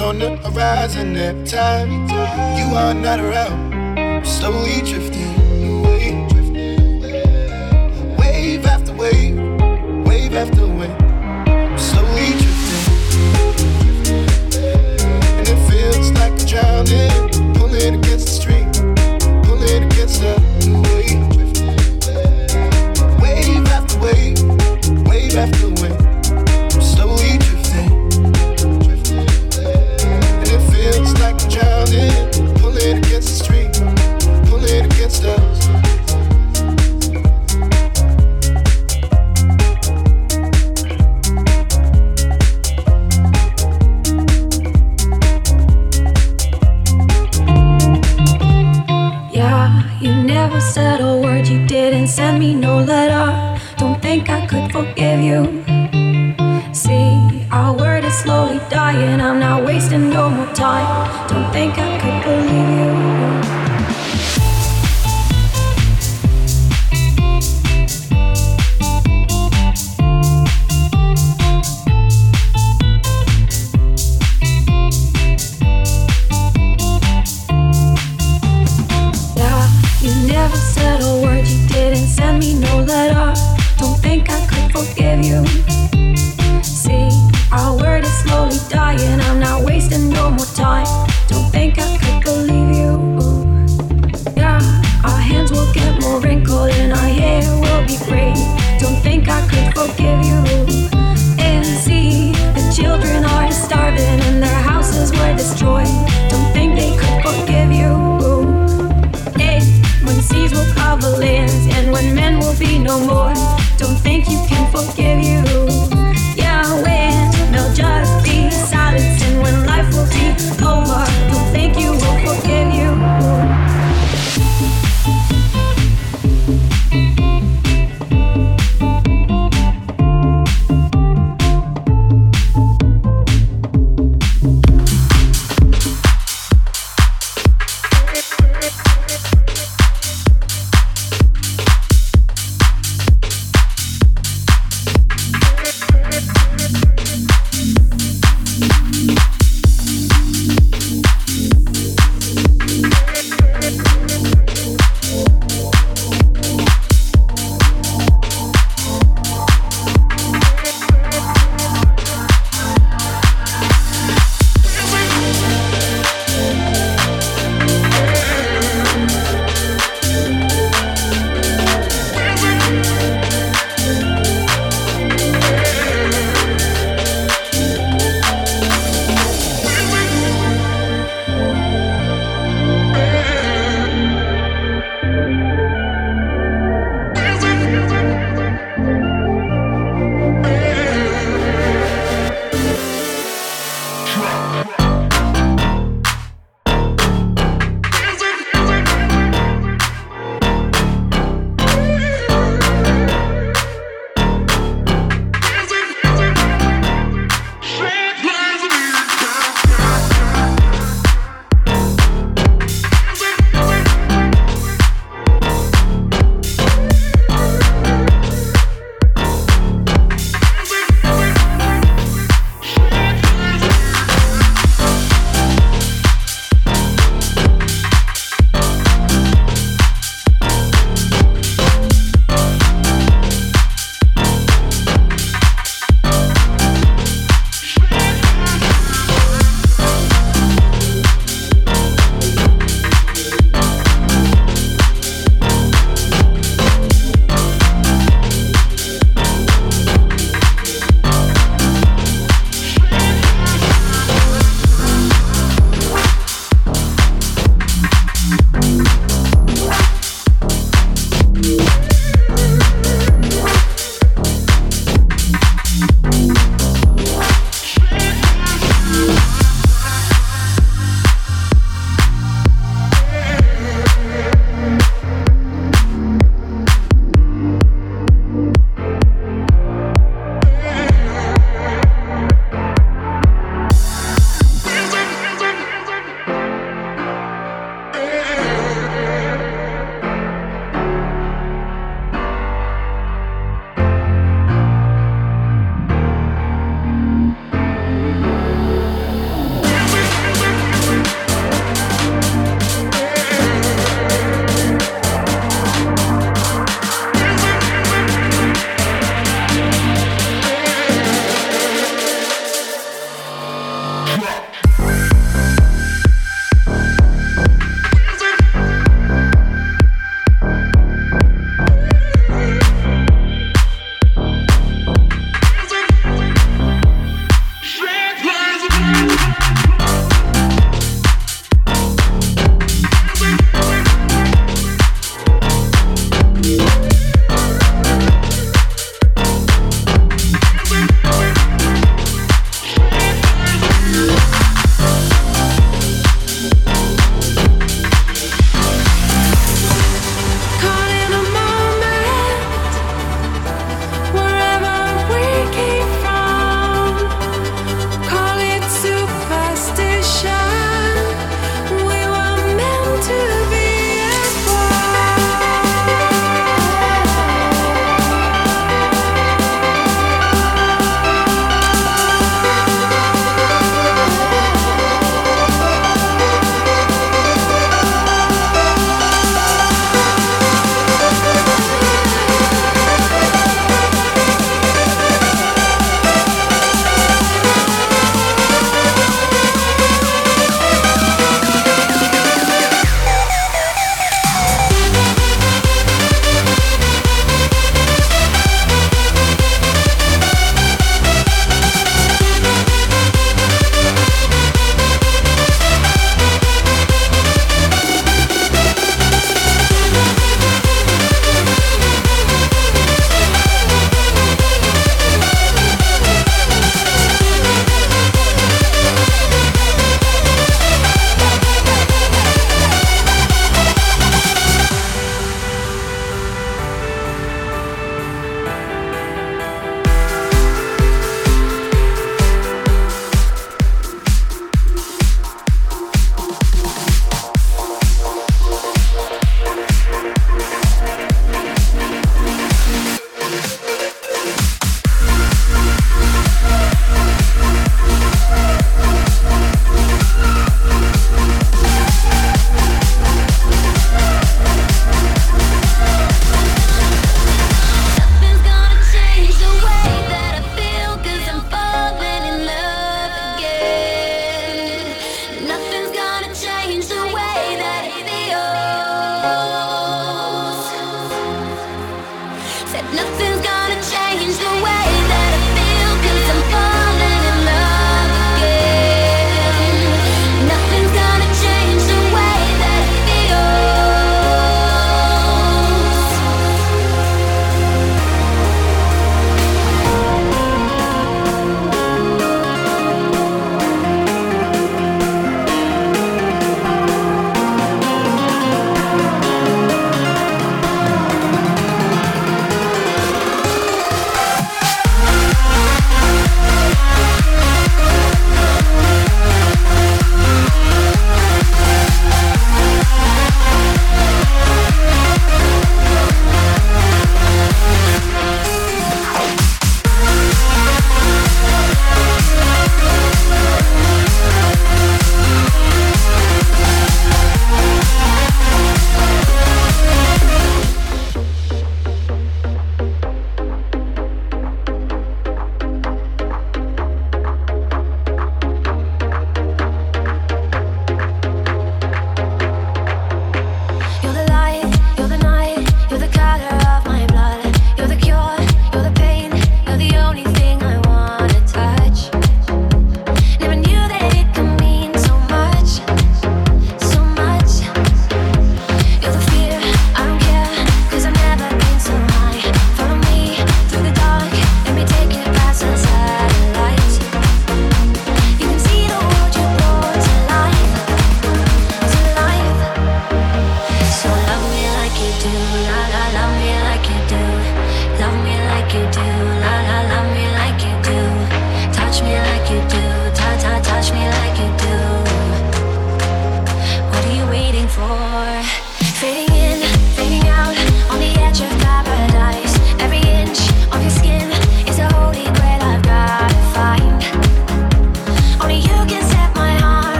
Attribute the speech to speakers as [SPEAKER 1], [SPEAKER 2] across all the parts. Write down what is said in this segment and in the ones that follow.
[SPEAKER 1] on the horizon every time you are not around. Slowly drifting away, wave after wave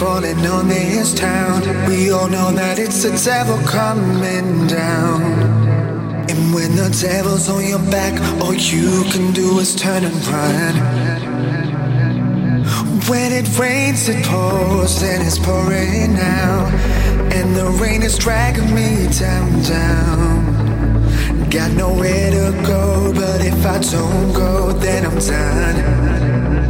[SPEAKER 2] falling on this town? We all know that it's the devil coming down. And when the devil's on your back, all you can do is turn and run. When it rains, it pours, and it's pouring now. And the rain is dragging me down, down. Got nowhere to go, but if I don't go, then I'm done.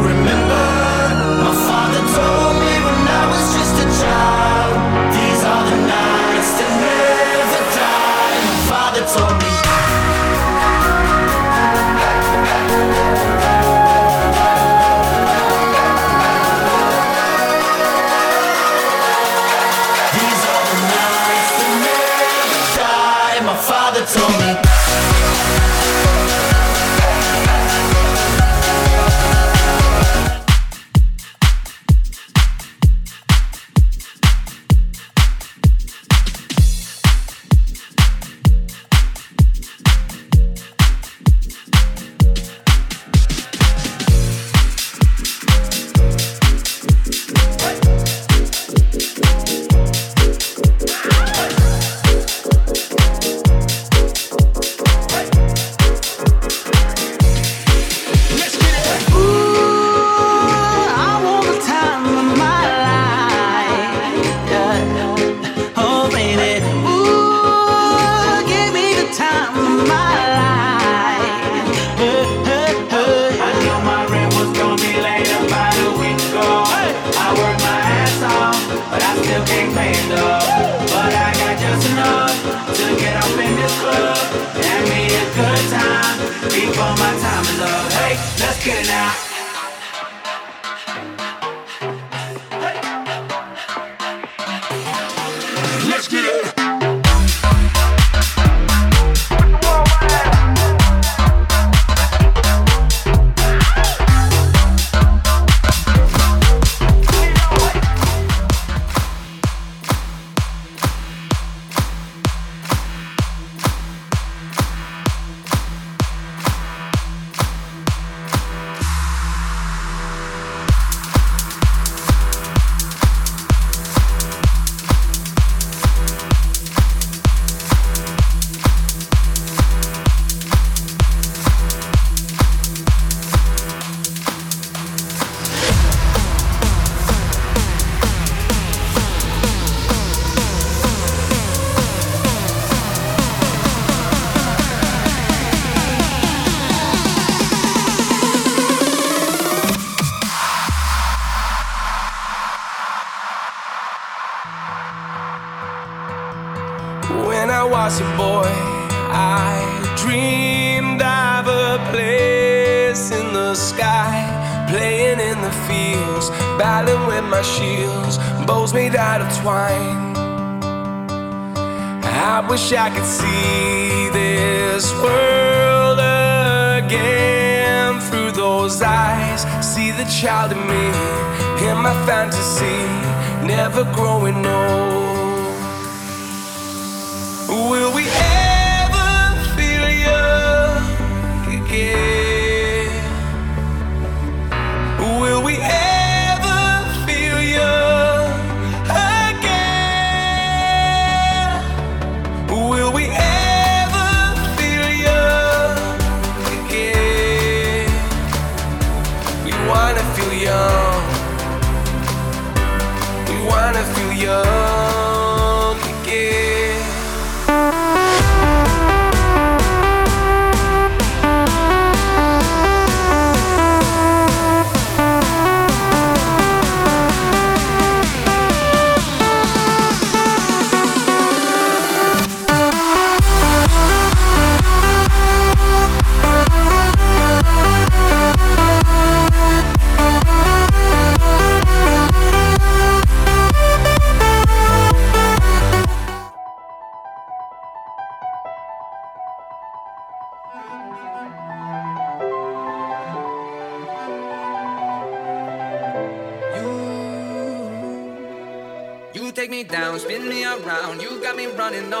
[SPEAKER 3] to
[SPEAKER 4] get up in this club and me a good time before my time is up. Hey, let's get it now.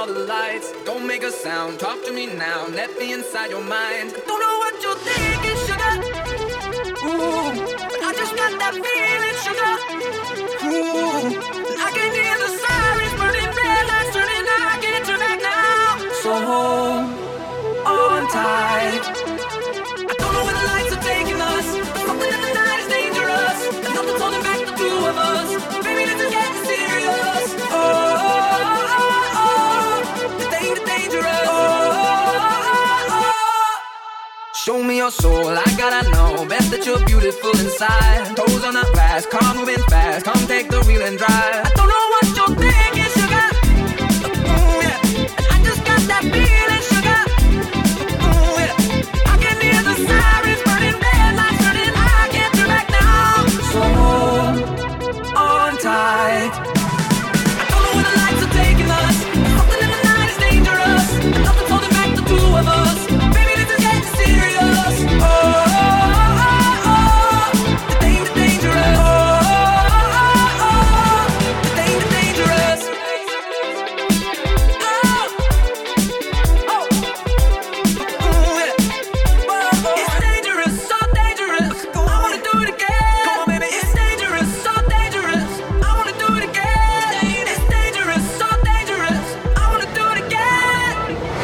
[SPEAKER 5] All the lights. Don't make a sound, talk to me now. Let me inside your mind. Don't know what you're thinking, sugar. Ooh, I just got that feeling, sugar. Ooh, I can hear the sirens burning, red lights turning. I can't turn back now. So hold on tight. Your soul, I gotta know. Best that you're beautiful inside. Toes on the glass, car moving fast. Come take the wheel and drive. I don't know what you're thinking, sugar. Ooh, yeah. I just got that beat.